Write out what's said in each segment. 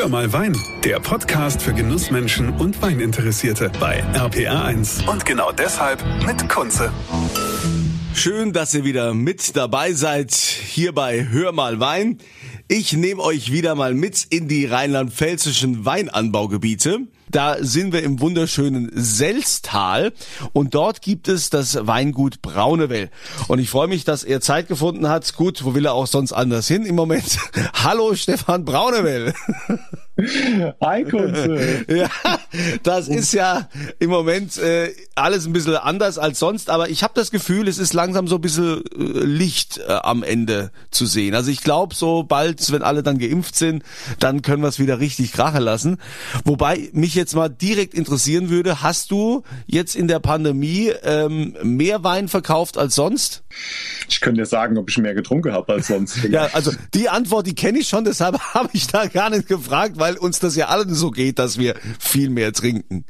Hör mal Wein, der Podcast für Genussmenschen und Weininteressierte bei RPR1. Und genau deshalb mit Kunze. Schön, dass ihr wieder mit dabei seid hier bei Hör mal Wein. Ich nehme euch wieder mal mit in die rheinland-pfälzischen Weinanbaugebiete. Da sind wir im wunderschönen Selztal und dort gibt es das Weingut Braunewell. Und ich freue mich, dass er Zeit gefunden hat. Gut, wo will er auch sonst anders hin im Moment? Hallo Stefan Braunewell. Hi Kunze. Ja, das ist ja im Moment äh, alles ein bisschen anders als sonst, aber ich habe das Gefühl, es ist langsam so ein bisschen äh, Licht äh, am Ende zu sehen. Also ich glaube, so bald, wenn alle dann geimpft sind, dann können wir es wieder richtig krachen lassen. Wobei mich jetzt mal direkt interessieren würde, hast du jetzt in der Pandemie ähm, mehr Wein verkauft als sonst? Ich könnte dir sagen, ob ich mehr getrunken habe als sonst. ja, also die Antwort, die kenne ich schon, deshalb habe ich da gar nicht gefragt, weil uns das ja allen so geht, dass wir viel mehr trinken.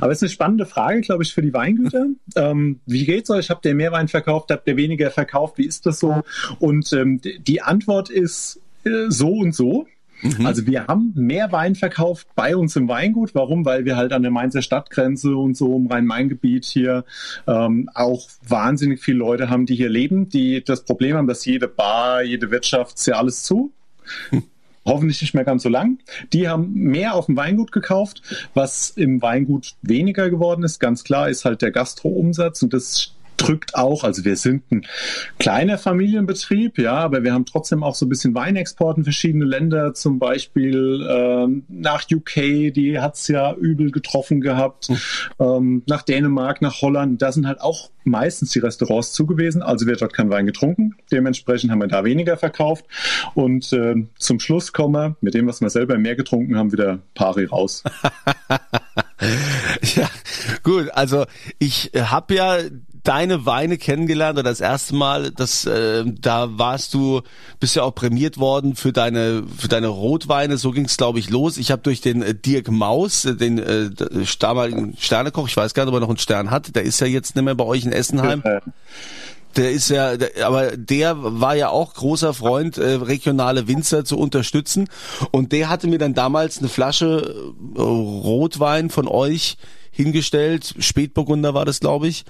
Aber es ist eine spannende Frage, glaube ich, für die Weingüter. ähm, wie geht's euch? Habt ihr mehr Wein verkauft? Habt ihr weniger verkauft? Wie ist das so? Und ähm, die Antwort ist äh, so und so. Mhm. Also wir haben mehr Wein verkauft bei uns im Weingut. Warum? Weil wir halt an der Mainzer Stadtgrenze und so im Rhein-Main-Gebiet hier ähm, auch wahnsinnig viele Leute haben, die hier leben, die das Problem haben, dass jede Bar, jede Wirtschaft, ist ja alles zu. Hoffentlich nicht mehr ganz so lang. Die haben mehr auf dem Weingut gekauft. Was im Weingut weniger geworden ist, ganz klar, ist halt der Gastro-Umsatz. Und das drückt auch, also wir sind ein kleiner Familienbetrieb, ja, aber wir haben trotzdem auch so ein bisschen Weinexport in verschiedene Länder, zum Beispiel ähm, nach UK, die hat's ja übel getroffen gehabt, mhm. ähm, nach Dänemark, nach Holland, da sind halt auch meistens die Restaurants zugewiesen, also wird dort kein Wein getrunken, dementsprechend haben wir da weniger verkauft und äh, zum Schluss kommen wir mit dem, was wir selber mehr getrunken haben, wieder pari raus. ja, gut, also ich habe ja deine Weine kennengelernt oder das erste Mal, das äh, da warst du, bist ja auch prämiert worden für deine für deine Rotweine. So ging es glaube ich los. Ich habe durch den äh, Dirk Maus, äh, den äh, damaligen Sternekoch, ich weiß gar nicht, ob er noch einen Stern hat. Der ist ja jetzt nicht mehr bei euch in Essenheim. Der ist ja, der, aber der war ja auch großer Freund, äh, regionale Winzer zu unterstützen. Und der hatte mir dann damals eine Flasche äh, Rotwein von euch hingestellt, Spätburgunder war das, glaube ich,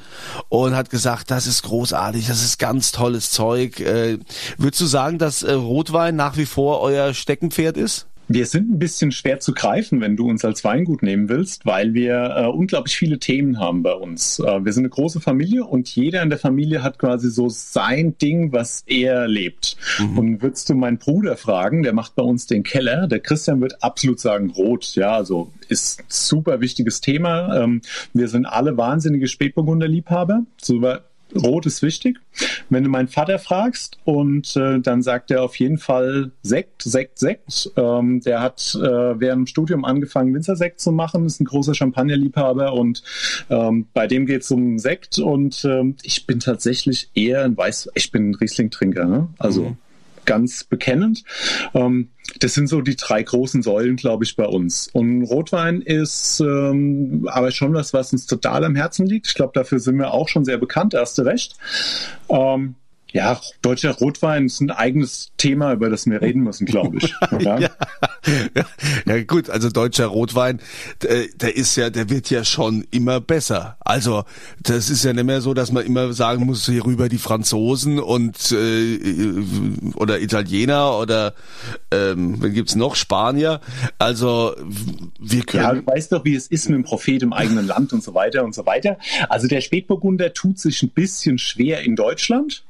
und hat gesagt, das ist großartig, das ist ganz tolles Zeug. Äh, würdest du sagen, dass äh, Rotwein nach wie vor euer Steckenpferd ist? Wir sind ein bisschen schwer zu greifen, wenn du uns als Weingut nehmen willst, weil wir äh, unglaublich viele Themen haben bei uns. Äh, wir sind eine große Familie und jeder in der Familie hat quasi so sein Ding, was er lebt. Mhm. Und würdest du meinen Bruder fragen, der macht bei uns den Keller, der Christian wird absolut sagen rot. Ja, also ist super wichtiges Thema. Ähm, wir sind alle wahnsinnige Spätburgunder-Liebhaber. So Rot ist wichtig. Wenn du meinen Vater fragst und äh, dann sagt er auf jeden Fall Sekt, Sekt, Sekt. Ähm, der hat äh, während dem Studium angefangen, Winzersekt zu machen, ist ein großer Champagnerliebhaber und ähm, bei dem geht es um Sekt und ähm, ich bin tatsächlich eher ein Weiß, ich bin ein Riesling-Trinker, ne? also mhm. Ganz bekennend. Ähm, das sind so die drei großen Säulen, glaube ich, bei uns. Und Rotwein ist ähm, aber schon was, was uns total am Herzen liegt. Ich glaube, dafür sind wir auch schon sehr bekannt, erste recht. Ähm, ja, deutscher Rotwein ist ein eigenes Thema, über das wir reden müssen, glaube ich. Ja? ja, ja, gut, also deutscher Rotwein, der, der, ist ja, der wird ja schon immer besser. Also das ist ja nicht mehr so, dass man immer sagen muss, hier rüber die Franzosen und äh, oder Italiener oder ähm, wen gibt's noch Spanier. Also wir können. Ja, du weißt doch, wie es ist mit dem Prophet im eigenen Land und so weiter und so weiter. Also der Spätburgunder tut sich ein bisschen schwer in Deutschland.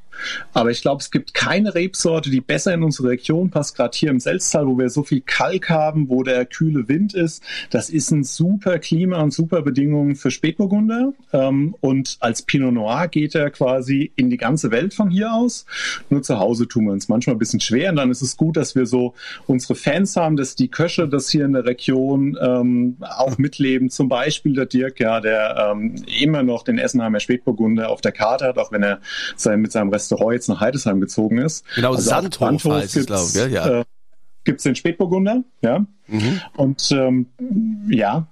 Aber ich glaube, es gibt keine Rebsorte, die besser in unsere Region passt, gerade hier im Selztal, wo wir so viel Kalk haben, wo der kühle Wind ist. Das ist ein super Klima und super Bedingungen für Spätburgunder. Ähm, und als Pinot Noir geht er quasi in die ganze Welt von hier aus. Nur zu Hause tun wir uns manchmal ein bisschen schwer. Und dann ist es gut, dass wir so unsere Fans haben, dass die Köche das hier in der Region ähm, auch mitleben. Zum Beispiel der Dirk, ja, der ähm, immer noch den Essenheimer Spätburgunder auf der Karte hat, auch wenn er sein, mit seinem Restaurant Restaurant jetzt nach Heidesheim gezogen ist. Genau, also Sandhof, Sandhof heißt es, glaube ich. Ja. Äh, Gibt es den Spätburgunder, ja. Mhm. Und ähm, ja,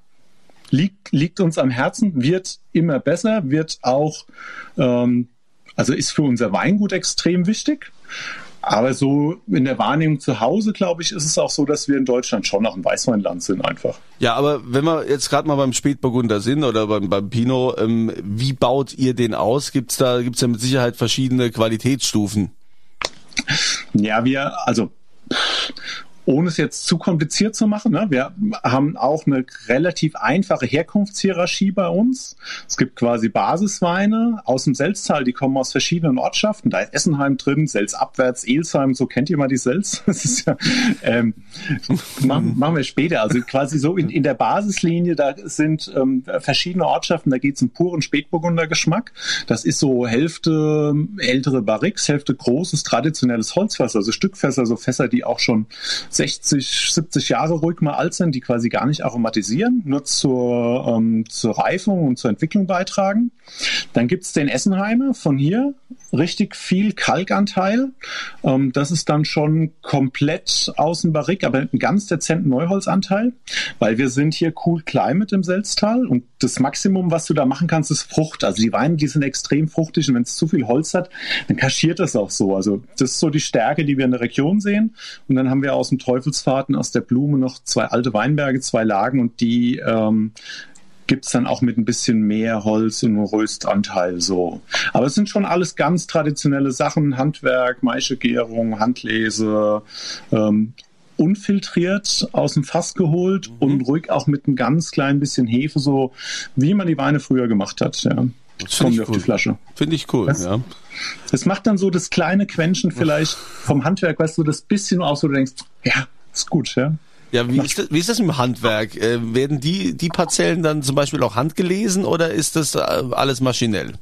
liegt, liegt uns am Herzen, wird immer besser, wird auch, ähm, also ist für unser Weingut extrem wichtig. Aber so in der Wahrnehmung zu Hause, glaube ich, ist es auch so, dass wir in Deutschland schon noch ein Weißweinland sind einfach. Ja, aber wenn wir jetzt gerade mal beim Spätburgunder sind oder beim, beim Pinot, ähm, wie baut ihr den aus? Gibt's da gibt's ja mit Sicherheit verschiedene Qualitätsstufen? Ja, wir, also ohne es jetzt zu kompliziert zu machen, ne? wir haben auch eine relativ einfache Herkunftshierarchie bei uns. Es gibt quasi Basisweine aus dem Selztal, die kommen aus verschiedenen Ortschaften. Da ist Essenheim drin, Selz abwärts, Elsheim, so kennt ihr mal die Selz. Das ist ja, ähm, machen, machen wir später. Also quasi so in, in der Basislinie, da sind ähm, verschiedene Ortschaften, da geht es um puren Spätburgunder Geschmack. Das ist so Hälfte ältere Barriques, Hälfte großes, traditionelles Holzfässer, also Stückfässer, so Fässer, die auch schon 60, 70 Jahre ruhig mal alt sind, die quasi gar nicht aromatisieren, nur zur, ähm, zur Reifung und zur Entwicklung beitragen. Dann gibt's den Essenheimer von hier, richtig viel Kalkanteil. Ähm, das ist dann schon komplett außen Barrik, aber einen ganz dezenten Neuholzanteil, weil wir sind hier Cool Climate im Selztal und das Maximum, was du da machen kannst, ist Frucht. Also die Weine, die sind extrem fruchtig und wenn es zu viel Holz hat, dann kaschiert das auch so. Also das ist so die Stärke, die wir in der Region sehen. Und dann haben wir aus dem Teufelsfahrten, aus der Blume noch zwei alte Weinberge, zwei Lagen und die ähm, gibt es dann auch mit ein bisschen mehr Holz und Röstanteil so. Aber es sind schon alles ganz traditionelle Sachen, Handwerk, Maischegärung, Handlese, ähm, unfiltriert aus dem Fass geholt mhm. und ruhig auch mit ein ganz klein bisschen Hefe, so wie man die Weine früher gemacht hat. Ja. Das kommen wir auf cool. die Flasche. Finde ich cool, das, ja. Es macht dann so das kleine Quäntchen vielleicht vom Handwerk, weißt du, das bisschen aus, wo du denkst, ja, ist gut, ja. Ja, wie ist, das, wie ist das im Handwerk? Äh, werden die, die Parzellen dann zum Beispiel auch handgelesen oder ist das äh, alles maschinell?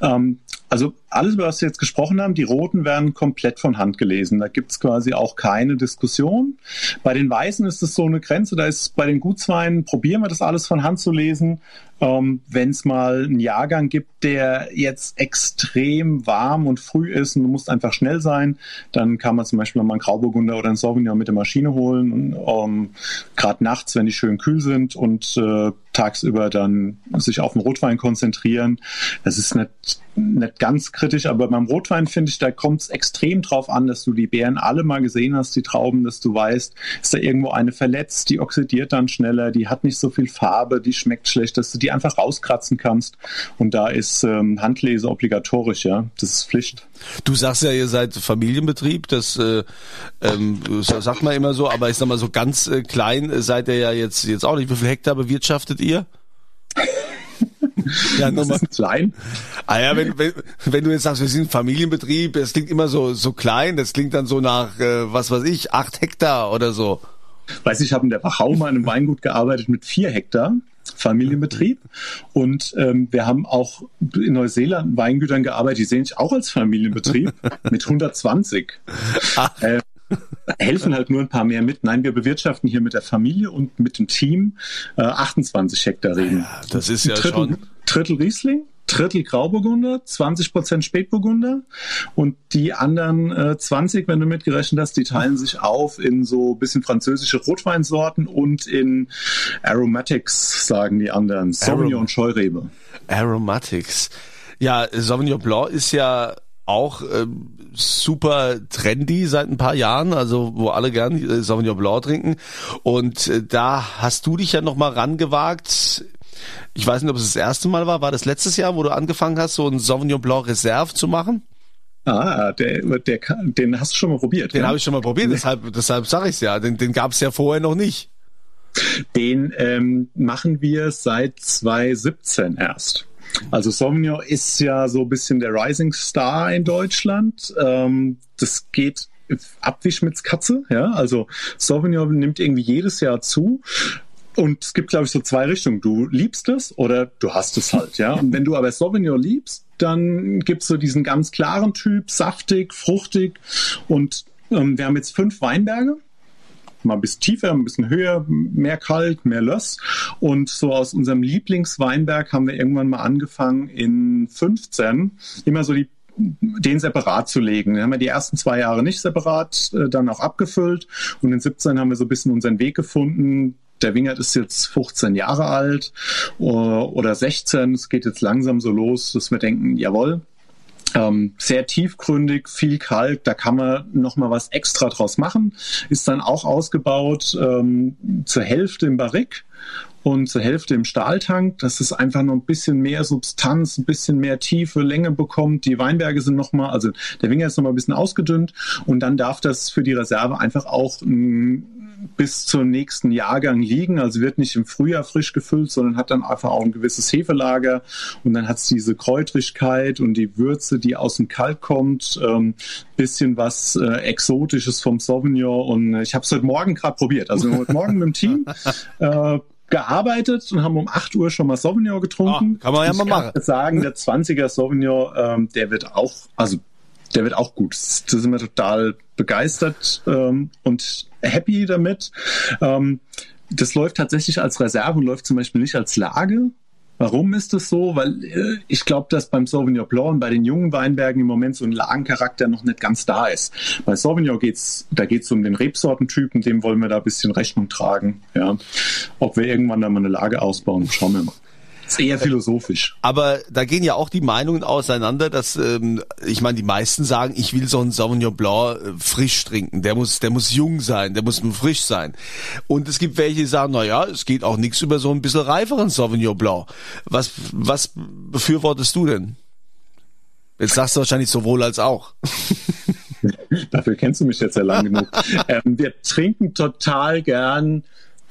Ähm, also alles, über was wir jetzt gesprochen haben, die roten werden komplett von Hand gelesen. Da gibt's quasi auch keine Diskussion. Bei den Weißen ist es so eine Grenze, da ist bei den Gutsweinen, probieren wir das alles von Hand zu lesen. Ähm, Wenn es mal einen Jahrgang gibt, der jetzt extrem warm und früh ist und du musst einfach schnell sein, dann kann man zum Beispiel mal einen Grauburgunder oder einen Sauvignon mit der Maschine holen. Ähm, gerade nachts, wenn die schön kühl sind und äh, tagsüber dann sich auf den Rotwein konzentrieren. Das ist nicht, nicht ganz kritisch, aber beim Rotwein finde ich, da kommt es extrem drauf an, dass du die Beeren alle mal gesehen hast, die Trauben, dass du weißt, ist da irgendwo eine verletzt, die oxidiert dann schneller, die hat nicht so viel Farbe, die schmeckt schlecht, dass du die einfach rauskratzen kannst. Und da ist ähm, Handlese obligatorisch, ja. Das ist Pflicht. Du sagst ja, ihr seid Familienbetrieb, das äh, ähm, sagt man immer so, aber ich sag mal so ganz äh, klein seid ihr ja jetzt jetzt auch nicht. Wie viel Hektar bewirtschaftet ihr? Ja, nochmal klein. Ah ja, wenn, wenn, wenn du jetzt sagst, wir sind Familienbetrieb, das klingt immer so so klein, das klingt dann so nach äh, was weiß ich, acht Hektar oder so. Weiß ich, habe in der Wachau mal in einem Weingut gearbeitet mit vier Hektar. Familienbetrieb. Und ähm, wir haben auch in Neuseeland Weingütern gearbeitet, die sehen sich auch als Familienbetrieb mit 120. Äh, helfen halt nur ein paar mehr mit. Nein, wir bewirtschaften hier mit der Familie und mit dem Team äh, 28 Hektar Reben. Ja, das ist ja Drittel, schon. Drittel Riesling, Drittel Grauburgunder, 20 Prozent Spätburgunder und die anderen äh, 20, wenn du mitgerechnet hast, die teilen sich auf in so bisschen französische Rotweinsorten und in Aromatics, sagen die anderen, Sauvignon Arom und Scheurebe. Aromatics. Ja, Sauvignon Blanc ist ja auch äh, super trendy seit ein paar Jahren, also wo alle gern äh, Sauvignon Blanc trinken. Und äh, da hast du dich ja noch mal rangewagt. Ich weiß nicht, ob es das erste Mal war. War das letztes Jahr, wo du angefangen hast, so ein Sauvignon Blanc Reserve zu machen? Ah, der, der, den hast du schon mal probiert. Den ja? habe ich schon mal probiert, deshalb, deshalb sage ich ja. Den, den gab es ja vorher noch nicht. Den ähm, machen wir seit 2017 erst. Also Sauvignon ist ja so ein bisschen der Rising Star in Deutschland. Ähm, das geht ab wie Schmitz Katze. Ja? Also Sauvignon nimmt irgendwie jedes Jahr zu. Und es gibt, glaube ich, so zwei Richtungen. Du liebst es oder du hast es halt, ja. Und wenn du aber Sauvignon liebst, dann gibt's so diesen ganz klaren Typ, saftig, fruchtig. Und ähm, wir haben jetzt fünf Weinberge mal ein bisschen tiefer, ein bisschen höher, mehr Kalk, mehr Löss. Und so aus unserem Lieblingsweinberg haben wir irgendwann mal angefangen in 15 immer so die den separat zu legen. Dann haben wir die ersten zwei Jahre nicht separat, äh, dann auch abgefüllt und in 17 haben wir so ein bisschen unseren Weg gefunden. Der Wingert ist jetzt 15 Jahre alt oder 16. Es geht jetzt langsam so los, dass wir denken, jawohl, ähm, sehr tiefgründig, viel Kalk, da kann man noch mal was extra draus machen. Ist dann auch ausgebaut ähm, zur Hälfte im Barrik und zur Hälfte im Stahltank, dass es einfach noch ein bisschen mehr Substanz, ein bisschen mehr Tiefe, Länge bekommt. Die Weinberge sind nochmal, also der Winger ist nochmal ein bisschen ausgedünnt und dann darf das für die Reserve einfach auch ein bis zum nächsten Jahrgang liegen. Also wird nicht im Frühjahr frisch gefüllt, sondern hat dann einfach auch ein gewisses Hefelager und dann hat es diese Kräutrigkeit und die Würze, die aus dem Kalk kommt, ähm, bisschen was äh, Exotisches vom Sauvignon und ich habe es heute Morgen gerade probiert. Also heute Morgen mit dem Team äh, gearbeitet und haben um 8 Uhr schon mal Sauvignon getrunken. Ah, kann man ja ich mal machen. Ich sagen, der 20er Sauvignon, ähm, der wird auch, also der wird auch gut. Da sind wir total begeistert ähm, und happy damit. Ähm, das läuft tatsächlich als Reserve und läuft zum Beispiel nicht als Lage. Warum ist das so? Weil äh, ich glaube, dass beim Sauvignon Blanc und bei den jungen Weinbergen im Moment so ein Lagencharakter noch nicht ganz da ist. Bei Sauvignon geht's, da geht's um den Rebsortentypen, dem wollen wir da ein bisschen Rechnung tragen. Ja, ob wir irgendwann da mal eine Lage ausbauen, schauen wir mal. Ist eher philosophisch. Aber da gehen ja auch die Meinungen auseinander, dass ähm, ich meine, die meisten sagen, ich will so einen Sauvignon Blanc äh, frisch trinken. Der muss, der muss jung sein, der muss frisch sein. Und es gibt welche, die sagen, na ja, es geht auch nichts über so ein bisschen reiferen Sauvignon Blanc. Was, was befürwortest du denn? Jetzt sagst du wahrscheinlich sowohl als auch. Dafür kennst du mich jetzt ja lang genug. Ähm, wir trinken total gern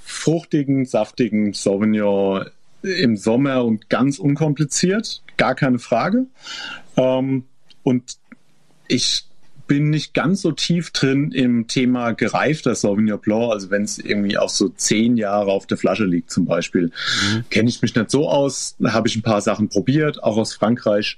fruchtigen, saftigen Sauvignon im Sommer und ganz unkompliziert, gar keine Frage. Ähm, und ich bin nicht ganz so tief drin im Thema gereifter Sauvignon Blanc, also wenn es irgendwie auch so zehn Jahre auf der Flasche liegt zum Beispiel, mhm. kenne ich mich nicht so aus, habe ich ein paar Sachen probiert, auch aus Frankreich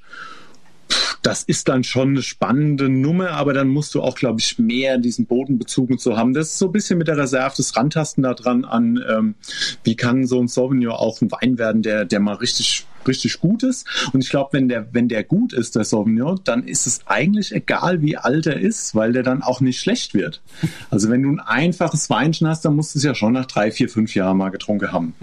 das ist dann schon eine spannende Nummer, aber dann musst du auch, glaube ich, mehr diesen Bodenbezug und so haben. Das ist so ein bisschen mit der Reserve das Rantasten da dran an, ähm, wie kann so ein Sauvignon auch ein Wein werden, der, der mal richtig richtig gut ist. Und ich glaube, wenn der, wenn der gut ist, der Sauvignon, dann ist es eigentlich egal, wie alt er ist, weil der dann auch nicht schlecht wird. Also wenn du ein einfaches Weinchen hast, dann musst du es ja schon nach drei, vier, fünf Jahren mal getrunken haben.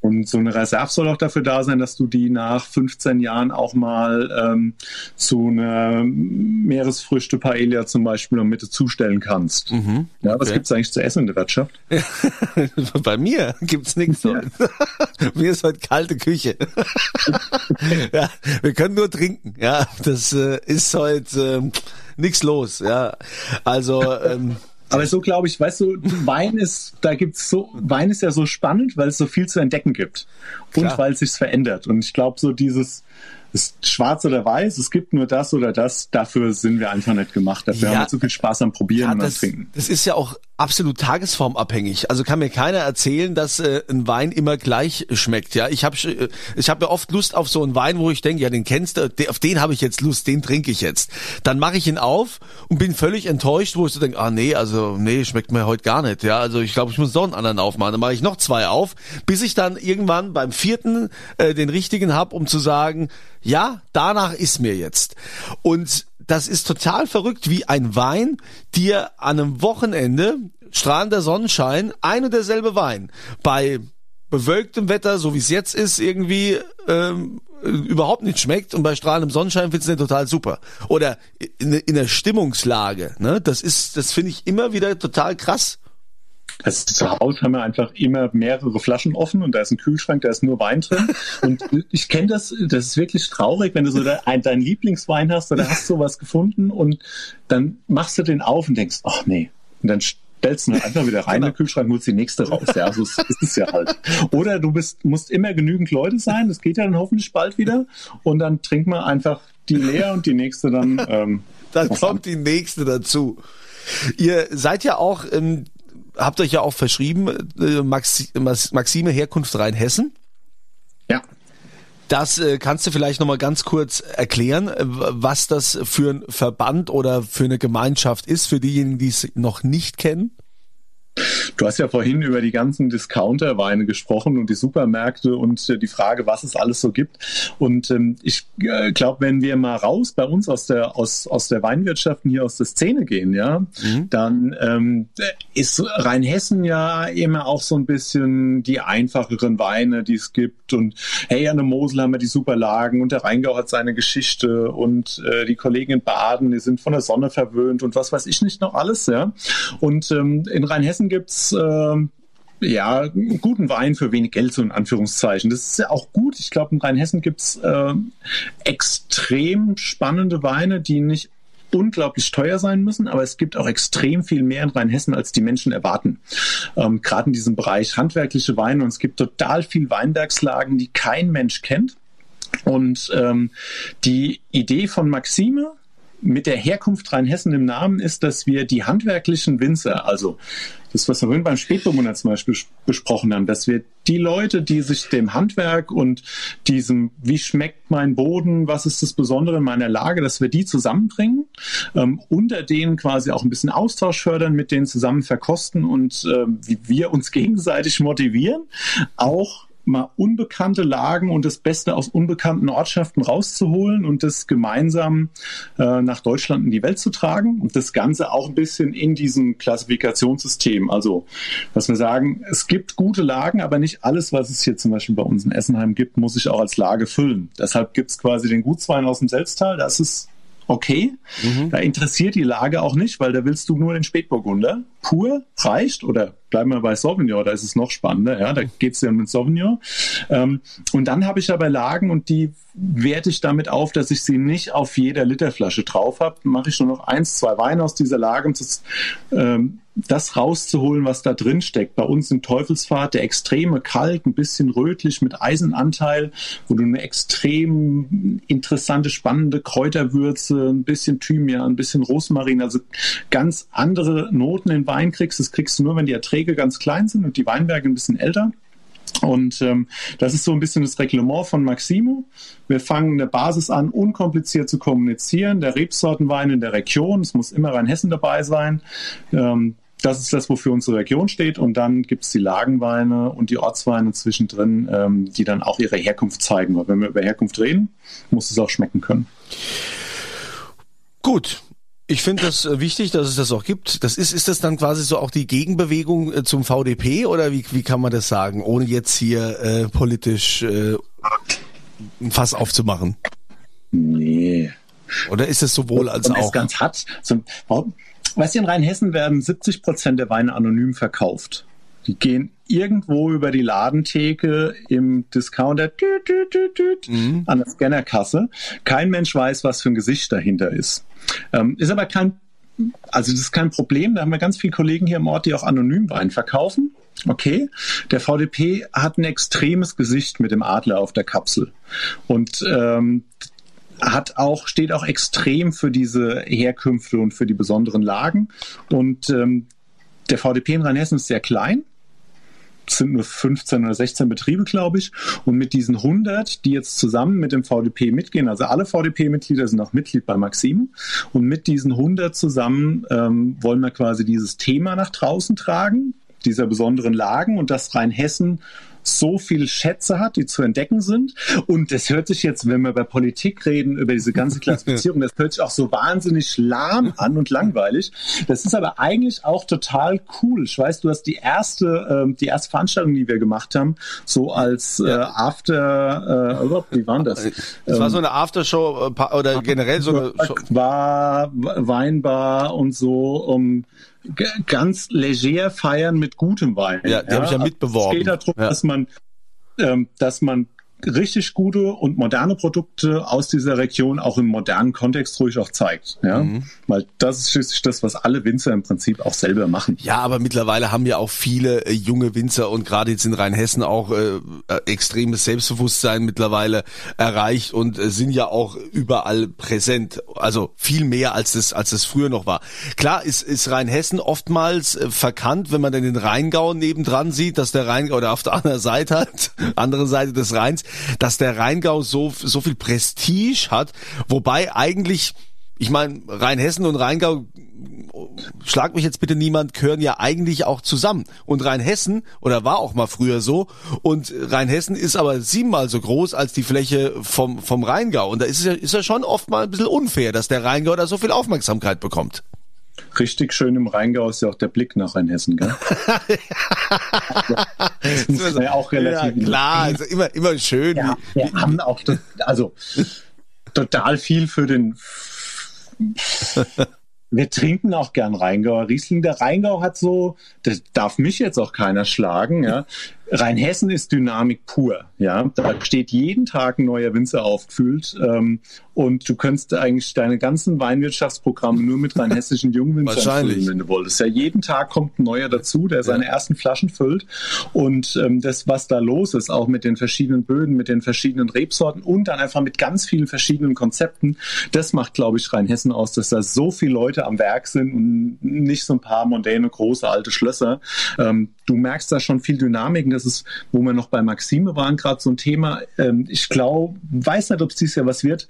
Und so eine Reserve soll auch dafür da sein, dass du die nach 15 Jahren auch mal ähm, zu einer Meeresfrüchte Paella zum Beispiel noch Mitte zustellen kannst. Mhm. Okay. Ja, was gibt's eigentlich zu essen in der Wirtschaft? Bei mir gibt's nichts. Ja. mir ist heute kalte Küche. ja, wir können nur trinken. Ja, das äh, ist heute äh, nichts los. Ja, also. Ähm, aber so glaube ich, weißt du, Wein ist, da gibt's so, Wein ist ja so spannend, weil es so viel zu entdecken gibt und weil es sich verändert. Und ich glaube, so dieses, ist schwarz oder weiß, es gibt nur das oder das, dafür sind wir einfach nicht gemacht. Dafür ja, haben wir zu viel Spaß am Probieren ja, und am Trinken. Das ist ja auch absolut tagesformabhängig. Also kann mir keiner erzählen, dass äh, ein Wein immer gleich schmeckt. Ja, ich habe äh, ich habe ja oft Lust auf so einen Wein, wo ich denke, ja, den kennst du, auf den habe ich jetzt Lust, den trinke ich jetzt. Dann mache ich ihn auf und bin völlig enttäuscht, wo ich so denke, ah nee, also nee, schmeckt mir heute gar nicht. Ja, also ich glaube, ich muss noch einen anderen aufmachen. Dann mache ich noch zwei auf, bis ich dann irgendwann beim vierten äh, den richtigen hab, um zu sagen, ja, danach ist mir jetzt. Und das ist total verrückt, wie ein Wein dir an einem Wochenende, strahlender Sonnenschein, ein und derselbe Wein, bei bewölktem Wetter, so wie es jetzt ist, irgendwie ähm, überhaupt nicht schmeckt und bei strahlendem Sonnenschein findest du den total super. Oder in, in der Stimmungslage, ne? Das ist, das finde ich immer wieder total krass. Also zu Hause haben wir einfach immer mehrere Flaschen offen und da ist ein Kühlschrank, da ist nur Wein drin. Und ich kenne das, das ist wirklich traurig, wenn du so deinen Lieblingswein hast oder hast sowas gefunden und dann machst du den auf und denkst, ach nee. Und dann stellst du ihn einfach wieder rein genau. in den Kühlschrank, holst die nächste raus. Ja, so ist es ja halt. Oder du bist, musst immer genügend Leute sein, das geht ja dann hoffentlich bald wieder. Und dann trinkt man einfach die leer und die nächste dann. Ähm, dann kommt an. die nächste dazu. Ihr seid ja auch ähm, habt euch ja auch verschrieben, äh, Maxi, Maxime Herkunft Rheinhessen. Ja. Das äh, kannst du vielleicht nochmal ganz kurz erklären, äh, was das für ein Verband oder für eine Gemeinschaft ist, für diejenigen, die es noch nicht kennen? Du hast ja vorhin über die ganzen Discounter-Weine gesprochen und die Supermärkte und äh, die Frage, was es alles so gibt. Und ähm, ich äh, glaube, wenn wir mal raus bei uns aus der aus aus der Weinwirtschaft und hier aus der Szene gehen, ja, mhm. dann ähm, ist Rheinhessen ja immer auch so ein bisschen die einfacheren Weine, die es gibt. Und hey, an der Mosel haben wir die Superlagen und der Rheingau hat seine Geschichte und äh, die Kollegen in Baden, die sind von der Sonne verwöhnt und was weiß ich nicht noch alles, ja. Und ähm, in Rheinhessen Essen gibt's äh, ja, guten Wein für wenig Geld, so in Anführungszeichen. Das ist ja auch gut. Ich glaube, in Rheinhessen gibt's äh, extrem spannende Weine, die nicht unglaublich teuer sein müssen, aber es gibt auch extrem viel mehr in Rheinhessen, als die Menschen erwarten. Ähm, Gerade in diesem Bereich handwerkliche Weine und es gibt total viel Weinbergslagen, die kein Mensch kennt. Und ähm, die Idee von Maxime, mit der Herkunft Rheinhessen im Namen ist, dass wir die handwerklichen Winzer, also das, was wir vorhin beim Spätburgunder zum Beispiel besprochen haben, dass wir die Leute, die sich dem Handwerk und diesem, wie schmeckt mein Boden, was ist das Besondere in meiner Lage, dass wir die zusammenbringen, ähm, unter denen quasi auch ein bisschen Austausch fördern, mit denen zusammen verkosten und äh, wie wir uns gegenseitig motivieren, auch mal unbekannte Lagen und das Beste aus unbekannten Ortschaften rauszuholen und das gemeinsam äh, nach Deutschland in die Welt zu tragen und das Ganze auch ein bisschen in diesem Klassifikationssystem. Also, dass wir sagen, es gibt gute Lagen, aber nicht alles, was es hier zum Beispiel bei uns in Essenheim gibt, muss ich auch als Lage füllen. Deshalb gibt es quasi den Gutswein aus dem Selztal, das ist okay. Mhm. Da interessiert die Lage auch nicht, weil da willst du nur den Spätburgunder. Pur reicht oder bleiben wir bei Sauvignon, da ist es noch spannender, ja, da geht es ja mit Sauvignon. Ähm, und dann habe ich aber Lagen und die werte ich damit auf, dass ich sie nicht auf jeder Literflasche drauf habe. Mache ich nur noch eins, zwei Weine aus dieser Lage, um das, ähm, das rauszuholen, was da drin steckt. Bei uns im Teufelsfahrt der extreme Kalk, ein bisschen rötlich mit Eisenanteil, wo du eine extrem interessante, spannende Kräuterwürze, ein bisschen Thymian, ein bisschen Rosmarin, also ganz andere Noten in Wein kriegst. Das kriegst du nur, wenn die Erträge ganz klein sind und die Weinberge ein bisschen älter. Und ähm, das ist so ein bisschen das Reglement von Maximo. Wir fangen eine Basis an, unkompliziert zu kommunizieren. Der Rebsortenwein in der Region, es muss immer Rheinhessen dabei sein. Ähm, das ist das, wofür unsere Region steht. Und dann gibt es die Lagenweine und die Ortsweine zwischendrin, ähm, die dann auch ihre Herkunft zeigen. Weil wenn wir über Herkunft reden, muss es auch schmecken können. Gut, ich finde das äh, wichtig, dass es das auch gibt. Das ist, ist das dann quasi so auch die Gegenbewegung äh, zum VDP oder wie, wie kann man das sagen, ohne jetzt hier äh, politisch äh, ein Fass aufzumachen? Nee. Oder ist es sowohl als und auch? Es ganz hat. Zum, weißt du, in Rheinhessen werden 70 Prozent der Weine anonym verkauft. Die gehen irgendwo über die Ladentheke im Discounter tüt, tüt, tüt, mhm. an der Scannerkasse. Kein Mensch weiß, was für ein Gesicht dahinter ist. Ähm, ist aber kein, also das ist kein Problem. Da haben wir ganz viele Kollegen hier im Ort, die auch anonym Wein verkaufen. Okay, der VDP hat ein extremes Gesicht mit dem Adler auf der Kapsel und ähm, hat auch steht auch extrem für diese Herkünfte und für die besonderen Lagen und ähm, der VDP in Rheinhessen ist sehr klein sind nur 15 oder 16 Betriebe, glaube ich. Und mit diesen 100, die jetzt zusammen mit dem VDP mitgehen, also alle VDP-Mitglieder sind auch Mitglied bei Maxim. Und mit diesen 100 zusammen ähm, wollen wir quasi dieses Thema nach draußen tragen, dieser besonderen Lagen und das Rheinhessen so viel Schätze hat, die zu entdecken sind. Und das hört sich jetzt, wenn wir über Politik reden, über diese ganze Klassifizierung, das hört sich auch so wahnsinnig lahm an und langweilig. Das ist aber eigentlich auch total cool. Ich weiß, du hast die erste, äh, die erste Veranstaltung, die wir gemacht haben, so als äh, After, äh, wie war das? Das war so eine Aftershow äh, oder generell so eine Show. War Weinbar und so, um ganz leger feiern mit gutem Wein. Ja, die ja? habe ich ja mitbeworben. Es geht darum, ja. dass man, ähm, dass man richtig gute und moderne Produkte aus dieser Region auch im modernen Kontext ruhig auch zeigt. Ja? Mhm. Weil das ist schließlich das, was alle Winzer im Prinzip auch selber machen. Ja, aber mittlerweile haben ja auch viele äh, junge Winzer und gerade jetzt in Rheinhessen auch äh, äh, extremes Selbstbewusstsein mittlerweile erreicht und äh, sind ja auch überall präsent. Also viel mehr als es als es früher noch war. Klar ist, ist Rheinhessen oftmals äh, verkannt, wenn man dann den Rheingau nebendran sieht, dass der Rheingau oder auf der anderen Seite hat, andere Seite des Rheins, dass der Rheingau so, so viel Prestige hat, wobei eigentlich ich meine, Rheinhessen und Rheingau, schlag mich jetzt bitte niemand, gehören ja eigentlich auch zusammen. Und Rheinhessen, oder war auch mal früher so, und Rheinhessen ist aber siebenmal so groß als die Fläche vom, vom Rheingau. Und da ist es ja, ist ja schon oft mal ein bisschen unfair, dass der Rheingau da so viel Aufmerksamkeit bekommt. Richtig schön im Rheingau ist ja auch der Blick nach Rheinhessen, gell? das ist ja auch relativ. Ja, klar, also immer, immer schön. Ja, wir haben auch, das, also total viel für den wir trinken auch gern Rheingauer Riesling. Der Rheingau hat so, das darf mich jetzt auch keiner schlagen, ja. Rheinhessen ist Dynamik pur, ja. Da steht jeden Tag ein neuer Winzer aufgefüllt. Ähm, und du könntest eigentlich deine ganzen Weinwirtschaftsprogramme nur mit rheinhessischen Jungwinzern füllen, wenn du wolltest. Ja, jeden Tag kommt ein neuer dazu, der seine ja. ersten Flaschen füllt. Und ähm, das, was da los ist, auch mit den verschiedenen Böden, mit den verschiedenen Rebsorten und dann einfach mit ganz vielen verschiedenen Konzepten, das macht, glaube ich, Rheinhessen aus, dass da so viele Leute am Werk sind und nicht so ein paar mondäne, große, alte Schlösser. Ähm, du merkst da schon viel Dynamik. Das ist, wo wir noch bei Maxime waren, gerade so ein Thema. Ähm, ich glaube, weiß nicht, ob es dieses Jahr was wird.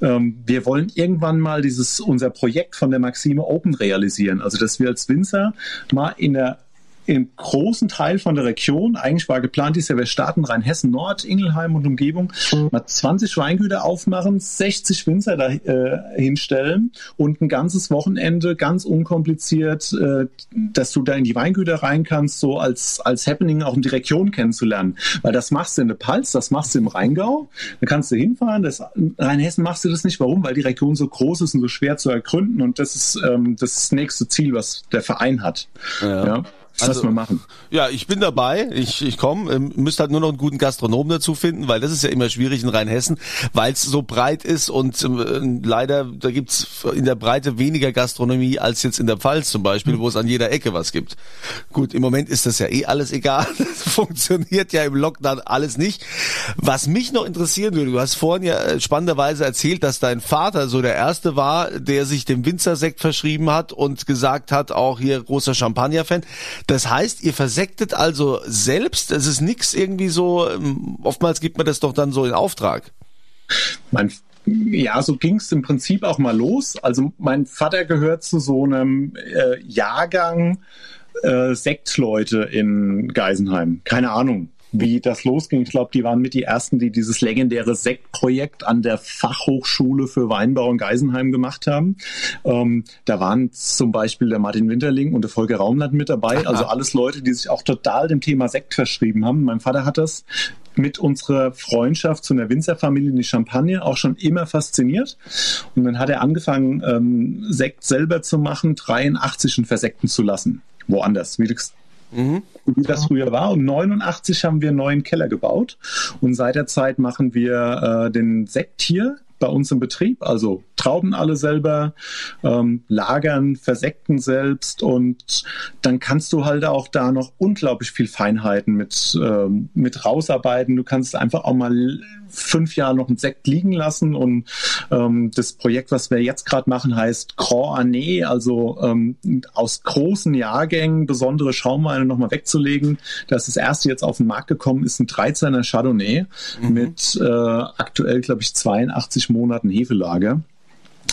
Ähm, wir wollen irgendwann mal dieses, unser Projekt von der Maxime Open realisieren. Also, dass wir als Winzer mal in der im großen Teil von der Region, eigentlich war geplant, ist ja, wir starten Rheinhessen Nord, Ingelheim und Umgebung, mal 20 Weingüter aufmachen, 60 Winzer da äh, hinstellen und ein ganzes Wochenende ganz unkompliziert, äh, dass du da in die Weingüter rein kannst, so als, als Happening auch in die Region kennenzulernen. Weil das machst du in der Palz, das machst du im Rheingau, da kannst du hinfahren, das, in Rheinhessen machst du das nicht. Warum? Weil die Region so groß ist und so schwer zu ergründen und das ist ähm, das nächste Ziel, was der Verein hat. ja. ja. Also, Lass mal machen. Ja, ich bin dabei. Ich, ich komme. Ähm, müsst halt nur noch einen guten Gastronomen dazu finden, weil das ist ja immer schwierig in Rheinhessen, weil es so breit ist und äh, leider, da gibt's in der Breite weniger Gastronomie als jetzt in der Pfalz zum Beispiel, mhm. wo es an jeder Ecke was gibt. Gut, im Moment ist das ja eh alles egal. Das funktioniert ja im Lockdown alles nicht. Was mich noch interessieren würde, du hast vorhin ja äh, spannenderweise erzählt, dass dein Vater so der Erste war, der sich dem Winzersekt verschrieben hat und gesagt hat, auch hier großer Champagner-Fan. Das heißt, ihr versektet also selbst, es ist nichts irgendwie so, ähm, oftmals gibt man das doch dann so in Auftrag. Mein ja, so ging es im Prinzip auch mal los. Also mein Vater gehört zu so einem äh, Jahrgang äh, Sektleute in Geisenheim. Keine Ahnung, wie das losging. Ich glaube, die waren mit die ersten, die dieses legendäre Sektprojekt an der Fachhochschule für Weinbau in Geisenheim gemacht haben. Ähm, da waren zum Beispiel der Martin Winterling und der Volker Raumland mit dabei. Aha. Also alles Leute, die sich auch total dem Thema Sekt verschrieben haben. Mein Vater hat das mit unserer Freundschaft zu einer Winzerfamilie in die Champagne auch schon immer fasziniert. Und dann hat er angefangen, ähm, Sekt selber zu machen, 83 und versekten zu lassen. Woanders, wie du mhm. wie das früher war. Und 89 haben wir einen neuen Keller gebaut. Und seit der Zeit machen wir äh, den Sekt hier bei uns im Betrieb. Also Trauben alle selber, ähm, lagern, versekten selbst und dann kannst du halt auch da noch unglaublich viel Feinheiten mit, ähm, mit rausarbeiten. Du kannst einfach auch mal fünf Jahre noch einen Sekt liegen lassen und ähm, das Projekt, was wir jetzt gerade machen, heißt Grand Année, also ähm, aus großen Jahrgängen besondere Schaumweine nochmal wegzulegen. Das ist das erste jetzt auf den Markt gekommen, ist ein 13er Chardonnay mhm. mit äh, aktuell, glaube ich, 82 Monaten Hefelage.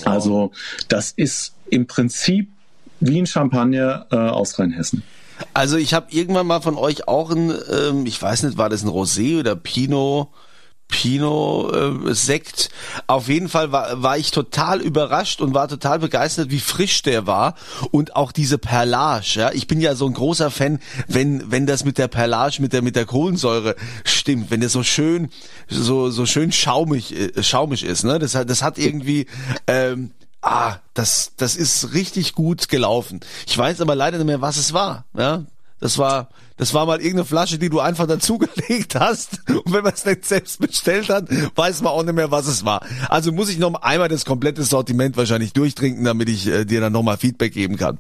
Also das ist im Prinzip wie ein Champagner äh, aus Rheinhessen. Also ich habe irgendwann mal von euch auch ein, ähm, ich weiß nicht, war das ein Rosé oder Pinot? Pinot-Sekt. Äh, Auf jeden Fall war, war ich total überrascht und war total begeistert, wie frisch der war und auch diese Perlage. Ja, ich bin ja so ein großer Fan, wenn wenn das mit der Perlage, mit der mit der Kohlensäure stimmt, wenn der so schön so so schön schaumig äh, schaumig ist. Ne, das hat das hat irgendwie ähm, Ah, das, das ist richtig gut gelaufen. Ich weiß aber leider nicht mehr, was es war. Ja, das war, das war mal irgendeine Flasche, die du einfach dazugelegt hast. Und wenn man es nicht selbst bestellt hat, weiß man auch nicht mehr, was es war. Also muss ich noch einmal das komplette Sortiment wahrscheinlich durchtrinken, damit ich äh, dir dann nochmal Feedback geben kann.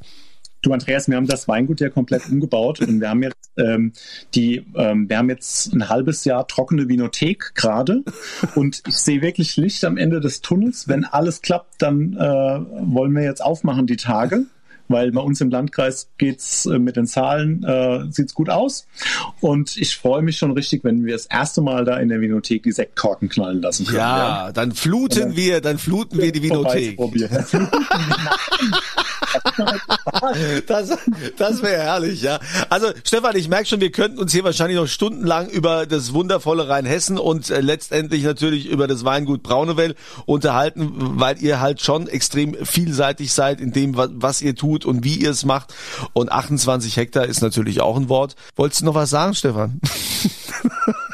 Du Andreas, wir haben das Weingut ja komplett umgebaut und wir haben jetzt ähm, die, ähm, wir haben jetzt ein halbes Jahr trockene Vinothek gerade und ich sehe wirklich Licht am Ende des Tunnels. Wenn alles klappt, dann äh, wollen wir jetzt aufmachen die Tage weil bei uns im Landkreis geht's äh, mit den Zahlen, äh, sieht's gut aus. Und ich freue mich schon richtig, wenn wir das erste Mal da in der Vinothek die Sektkorken knallen lassen können. Ja, ja. dann fluten dann wir, dann fluten wir die Vinothek. das das wäre herrlich, ja. Also Stefan, ich merke schon, wir könnten uns hier wahrscheinlich noch stundenlang über das wundervolle Rheinhessen und äh, letztendlich natürlich über das Weingut Braunewell unterhalten, weil ihr halt schon extrem vielseitig seid in dem, was, was ihr tut und wie ihr es macht. Und 28 Hektar ist natürlich auch ein Wort. Wolltest du noch was sagen, Stefan?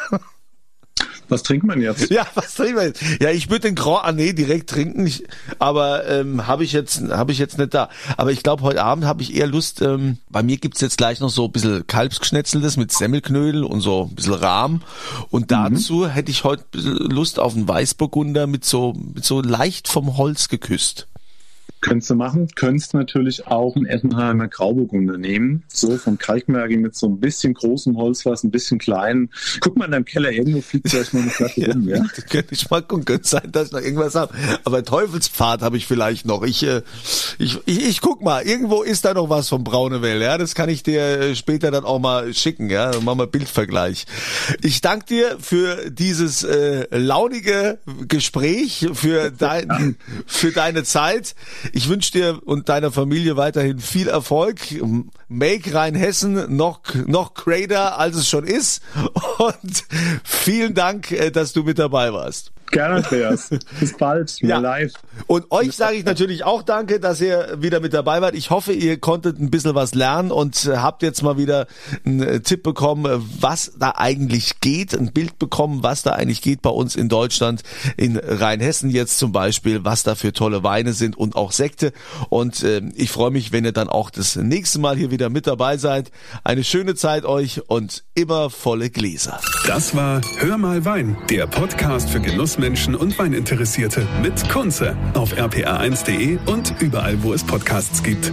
Was trinkt man jetzt? Ja, was trinkt man jetzt? Ja, ich würde den Grand Anne direkt trinken, ich, aber ähm, habe ich jetzt habe ich jetzt nicht da. Aber ich glaube, heute Abend habe ich eher Lust, ähm, bei mir gibt's jetzt gleich noch so ein bisschen Kalbsgeschnetzeltes mit Semmelknödel und so ein bisschen Rahm. Und mhm. dazu mhm. hätte ich heute Lust auf einen Weißburgunder mit so, mit so leicht vom Holz geküsst. Könntest du machen. Könntest natürlich auch einen Essenheimer Grauburgunder nehmen. So von Kalkmergi mit so ein bisschen großem Holzfass, ein bisschen klein. Guck mal in deinem Keller, irgendwo fliegt vielleicht mal eine Flasche ja, rum. Ja? Könnte ich mal gucken. Könnte sein, dass ich noch irgendwas habe. Aber Teufelspfad habe ich vielleicht noch. Ich, äh, ich, ich, ich guck mal. Irgendwo ist da noch was vom Braunewell. Ja, das kann ich dir äh, später dann auch mal schicken. Ja, dann machen wir Bildvergleich. Ich danke dir für dieses äh, launige Gespräch, für dein, für deine Zeit. Ich wünsche dir und deiner Familie weiterhin viel Erfolg. Make Rheinhessen noch, noch greater, als es schon ist. Und vielen Dank, äh, dass du mit dabei warst. Gerne, Andreas. Bis bald, ja. live. Und euch sage ich natürlich auch danke, dass ihr wieder mit dabei wart. Ich hoffe, ihr konntet ein bisschen was lernen und habt jetzt mal wieder einen äh, Tipp bekommen, was da eigentlich geht, ein Bild bekommen, was da eigentlich geht bei uns in Deutschland, in Rheinhessen jetzt zum Beispiel, was da für tolle Weine sind und auch Sekte. Und äh, ich freue mich, wenn ihr dann auch das nächste Mal hier wieder mit dabei seid. Eine schöne Zeit euch und immer volle Gläser. Das war Hör mal Wein, der Podcast für Genuss Menschen und Weininteressierte mit Kunze auf rpa1.de und überall, wo es Podcasts gibt.